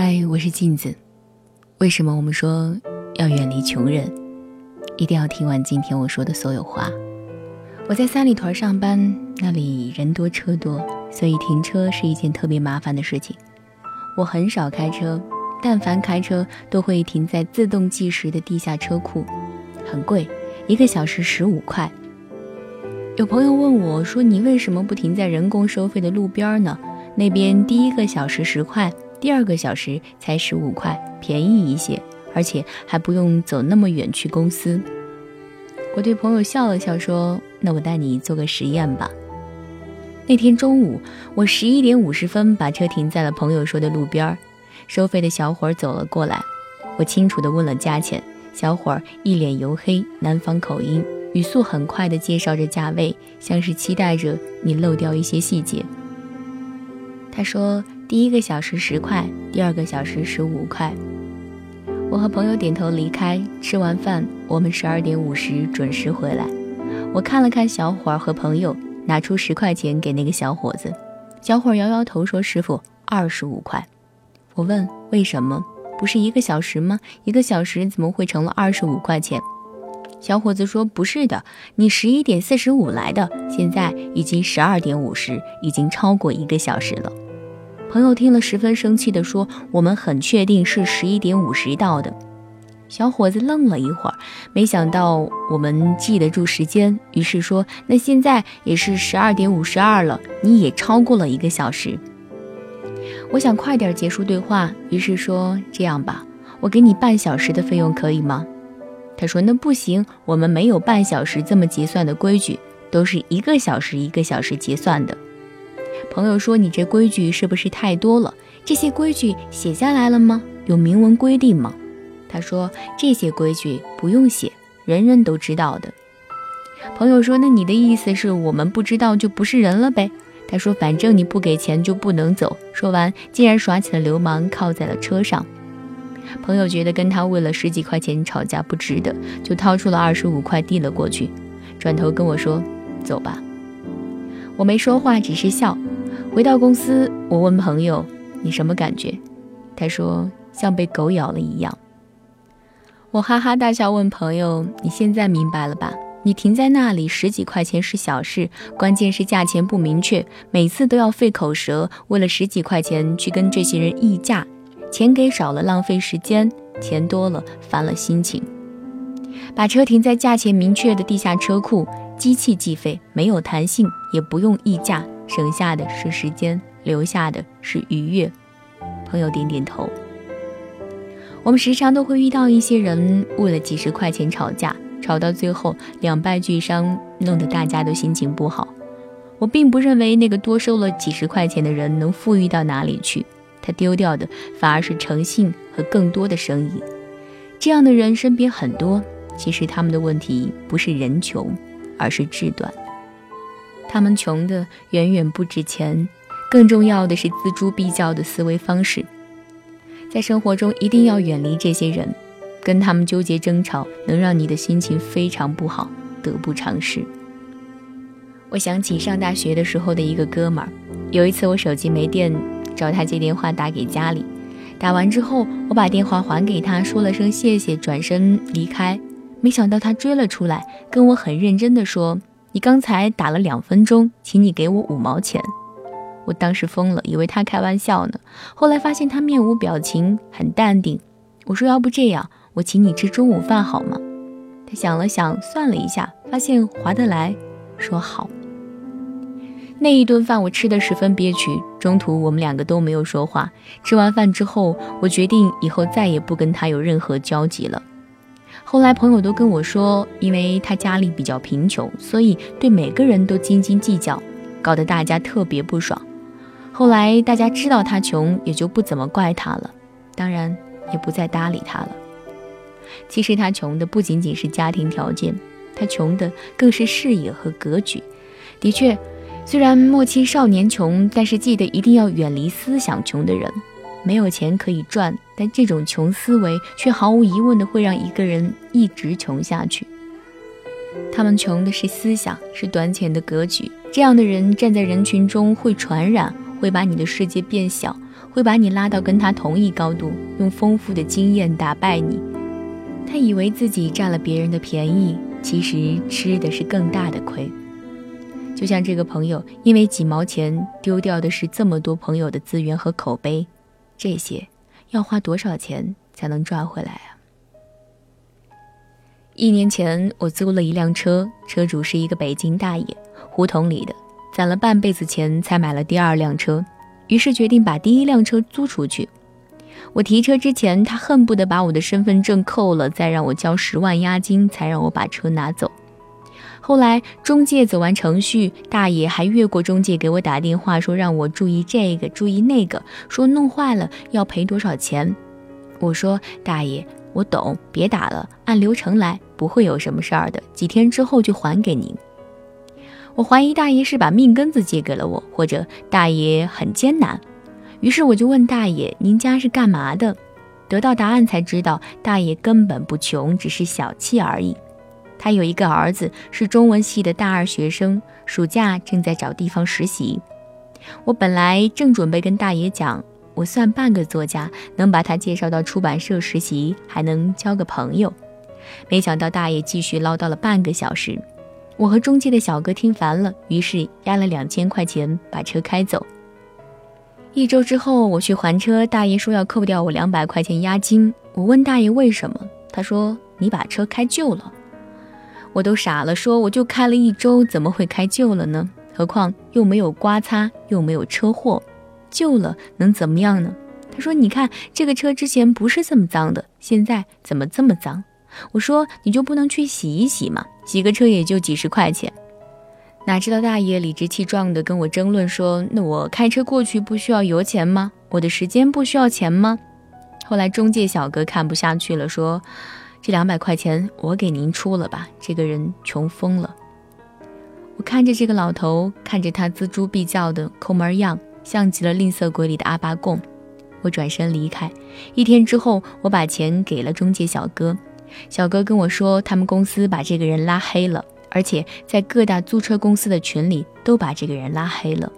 嗨，我是镜子。为什么我们说要远离穷人？一定要听完今天我说的所有话。我在三里屯上班，那里人多车多，所以停车是一件特别麻烦的事情。我很少开车，但凡开车都会停在自动计时的地下车库，很贵，一个小时十五块。有朋友问我说：“你为什么不停在人工收费的路边呢？那边第一个小时十块，第二个小时才十五块，便宜一些，而且还不用走那么远去公司。”我对朋友笑了笑说：“那我带你做个实验吧。”那天中午，我十一点五十分把车停在了朋友说的路边儿，收费的小伙儿走了过来，我清楚地问了价钱，小伙儿一脸黝黑，南方口音。语速很快地介绍着价位，像是期待着你漏掉一些细节。他说：“第一个小时十块，第二个小时十五块。”我和朋友点头离开。吃完饭，我们十二点五十准时回来。我看了看小伙儿和朋友，拿出十块钱给那个小伙子。小伙儿摇摇头说：“师傅，二十五块。”我问：“为什么？不是一个小时吗？一个小时怎么会成了二十五块钱？”小伙子说：“不是的，你十一点四十五来的，现在已经十二点五十，已经超过一个小时了。”朋友听了十分生气地说：“我们很确定是十一点五十到的。”小伙子愣了一会儿，没想到我们记得住时间，于是说：“那现在也是十二点五十二了，你也超过了一个小时。”我想快点结束对话，于是说：“这样吧，我给你半小时的费用，可以吗？”他说：“那不行，我们没有半小时这么结算的规矩，都是一个小时一个小时结算的。”朋友说：“你这规矩是不是太多了？这些规矩写下来了吗？有明文规定吗？”他说：“这些规矩不用写，人人都知道的。”朋友说：“那你的意思是我们不知道就不是人了呗？”他说：“反正你不给钱就不能走。”说完，竟然耍起了流氓，靠在了车上。朋友觉得跟他为了十几块钱吵架不值得，就掏出了二十五块递了过去，转头跟我说：“走吧。”我没说话，只是笑。回到公司，我问朋友：“你什么感觉？”他说：“像被狗咬了一样。”我哈哈大笑，问朋友：“你现在明白了吧？你停在那里十几块钱是小事，关键是价钱不明确，每次都要费口舌，为了十几块钱去跟这些人议价。”钱给少了，浪费时间；钱多了，烦了心情。把车停在价钱明确的地下车库，机器计费，没有弹性，也不用议价，省下的是时间，留下的是愉悦。朋友点点头。我们时常都会遇到一些人为了几十块钱吵架，吵到最后两败俱伤，弄得大家都心情不好。我并不认为那个多收了几十块钱的人能富裕到哪里去。他丢掉的反而是诚信和更多的生意。这样的人身边很多，其实他们的问题不是人穷，而是志短。他们穷的远远不止钱，更重要的是锱铢必较的思维方式。在生活中一定要远离这些人，跟他们纠结争吵，能让你的心情非常不好，得不偿失。我想起上大学的时候的一个哥们儿，有一次我手机没电。找他接电话打给家里，打完之后我把电话还给他，说了声谢谢，转身离开。没想到他追了出来，跟我很认真的说：“你刚才打了两分钟，请你给我五毛钱。”我当时疯了，以为他开玩笑呢。后来发现他面无表情，很淡定。我说：“要不这样，我请你吃中午饭好吗？”他想了想，算了一下，发现划得来，说好。那一顿饭我吃的十分憋屈，中途我们两个都没有说话。吃完饭之后，我决定以后再也不跟他有任何交集了。后来朋友都跟我说，因为他家里比较贫穷，所以对每个人都斤斤计较，搞得大家特别不爽。后来大家知道他穷，也就不怎么怪他了，当然也不再搭理他了。其实他穷的不仅仅是家庭条件，他穷的更是视野和格局。的确。虽然莫欺少年穷，但是记得一定要远离思想穷的人。没有钱可以赚，但这种穷思维却毫无疑问的会让一个人一直穷下去。他们穷的是思想，是短浅的格局。这样的人站在人群中会传染，会把你的世界变小，会把你拉到跟他同一高度，用丰富的经验打败你。他以为自己占了别人的便宜，其实吃的是更大的亏。就像这个朋友，因为几毛钱丢掉的是这么多朋友的资源和口碑，这些要花多少钱才能赚回来啊？一年前，我租了一辆车，车主是一个北京大爷，胡同里的，攒了半辈子钱才买了第二辆车，于是决定把第一辆车租出去。我提车之前，他恨不得把我的身份证扣了，再让我交十万押金，才让我把车拿走。后来中介走完程序，大爷还越过中介给我打电话，说让我注意这个，注意那个，说弄坏了要赔多少钱。我说大爷，我懂，别打了，按流程来，不会有什么事儿的，几天之后就还给您。我怀疑大爷是把命根子借给了我，或者大爷很艰难。于是我就问大爷：“您家是干嘛的？”得到答案才知道，大爷根本不穷，只是小气而已。他有一个儿子，是中文系的大二学生，暑假正在找地方实习。我本来正准备跟大爷讲，我算半个作家，能把他介绍到出版社实习，还能交个朋友。没想到大爷继续唠叨了半个小时，我和中介的小哥听烦了，于是押了两千块钱把车开走。一周之后，我去还车，大爷说要扣掉我两百块钱押金。我问大爷为什么，他说你把车开旧了。我都傻了，说我就开了一周，怎么会开旧了呢？何况又没有刮擦，又没有车祸，旧了能怎么样呢？他说你看这个车之前不是这么脏的，现在怎么这么脏？我说你就不能去洗一洗吗？洗个车也就几十块钱。哪知道大爷理直气壮地跟我争论说：“那我开车过去不需要油钱吗？我的时间不需要钱吗？”后来中介小哥看不下去了，说：“这两百块钱我给您出了吧。”这个人穷疯了。我看着这个老头，看着他锱铢必较的抠门样，像极了吝啬鬼里的阿巴贡。我转身离开。一天之后，我把钱给了中介小哥，小哥跟我说，他们公司把这个人拉黑了。而且在各大租车公司的群里都把这个人拉黑了。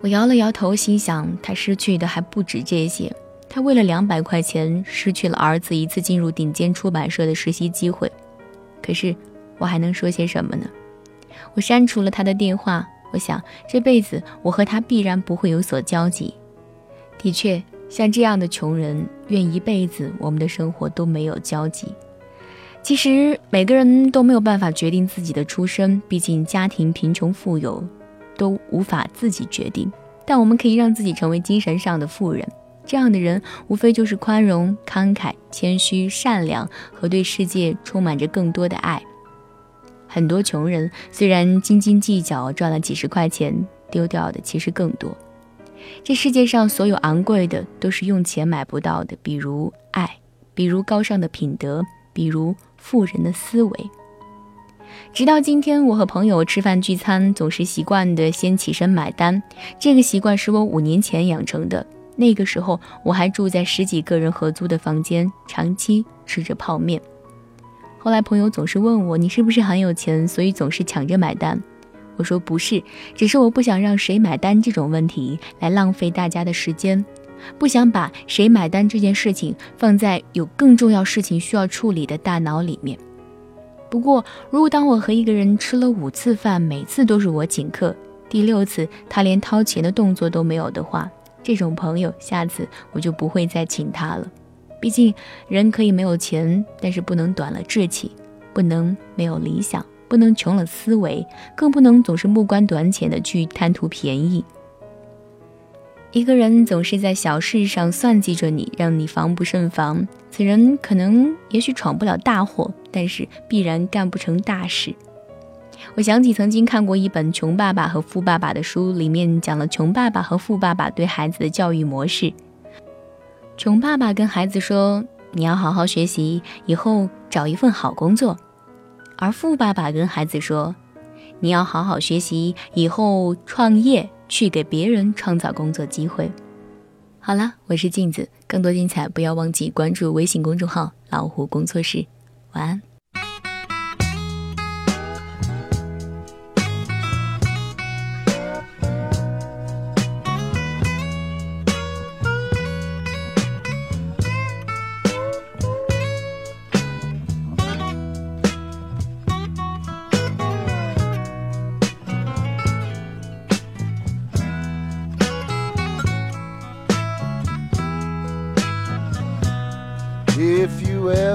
我摇了摇头，心想他失去的还不止这些。他为了两百块钱失去了儿子一次进入顶尖出版社的实习机会。可是我还能说些什么呢？我删除了他的电话。我想这辈子我和他必然不会有所交集。的确，像这样的穷人，愿一辈子我们的生活都没有交集。其实每个人都没有办法决定自己的出身，毕竟家庭贫穷富有都无法自己决定。但我们可以让自己成为精神上的富人。这样的人无非就是宽容、慷慨、谦虚、善良和对世界充满着更多的爱。很多穷人虽然斤斤计较，赚了几十块钱，丢掉的其实更多。这世界上所有昂贵的都是用钱买不到的，比如爱，比如高尚的品德，比如。富人的思维。直到今天，我和朋友吃饭聚餐，总是习惯的先起身买单。这个习惯是我五年前养成的。那个时候，我还住在十几个人合租的房间，长期吃着泡面。后来，朋友总是问我：“你是不是很有钱，所以总是抢着买单？”我说：“不是，只是我不想让谁买单这种问题来浪费大家的时间。”不想把谁买单这件事情放在有更重要事情需要处理的大脑里面。不过，如果当我和一个人吃了五次饭，每次都是我请客，第六次他连掏钱的动作都没有的话，这种朋友下次我就不会再请他了。毕竟，人可以没有钱，但是不能短了志气，不能没有理想，不能穷了思维，更不能总是目光短浅的去贪图便宜。一个人总是在小事上算计着你，让你防不胜防。此人可能也许闯不了大祸，但是必然干不成大事。我想起曾经看过一本《穷爸爸和富爸爸》的书，里面讲了穷爸爸和富爸爸对孩子的教育模式。穷爸爸跟孩子说：“你要好好学习，以后找一份好工作。”而富爸爸跟孩子说：“你要好好学习，以后创业。”去给别人创造工作机会。好了，我是镜子，更多精彩不要忘记关注微信公众号“老虎工作室”。晚安。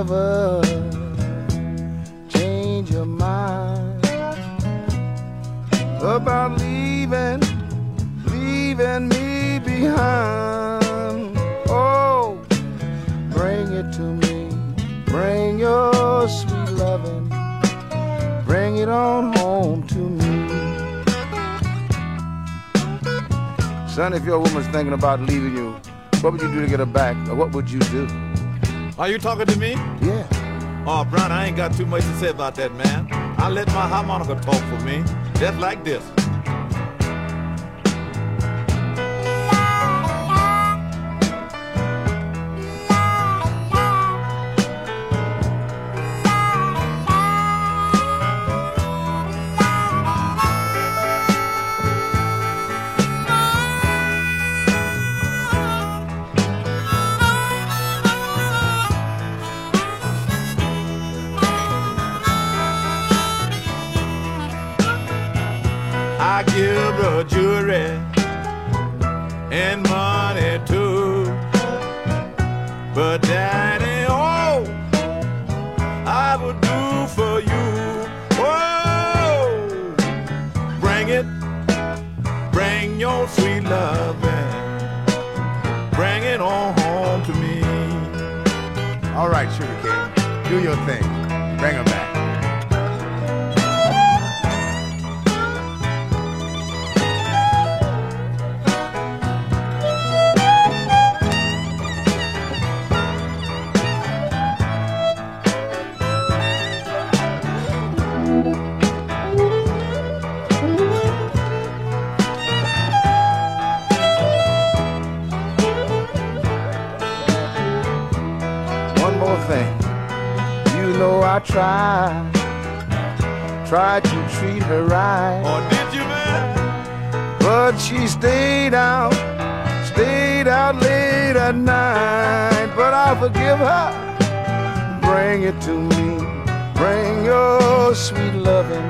You ever change your mind about leaving, leaving me behind. Oh, bring it to me, bring your sweet loving, bring it on home to me. Son, if your woman's thinking about leaving you, what would you do to get her back? Or what would you do? Are you talking to me? Yeah. Oh, Brown, I ain't got too much to say about that, man. I let my harmonica talk for me, just like this. I give the jury and money too. But Daddy, oh, I would do for you. Oh, bring it, bring your sweet love bring it on home to me. All right, Sugar King, do your thing. Bring her back. Tried, tried to treat her right. Oh, did you, man? But she stayed out, stayed out late at night. But I'll forgive her. Bring it to me. Bring your sweet loving.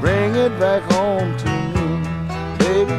Bring it back home to me. Baby,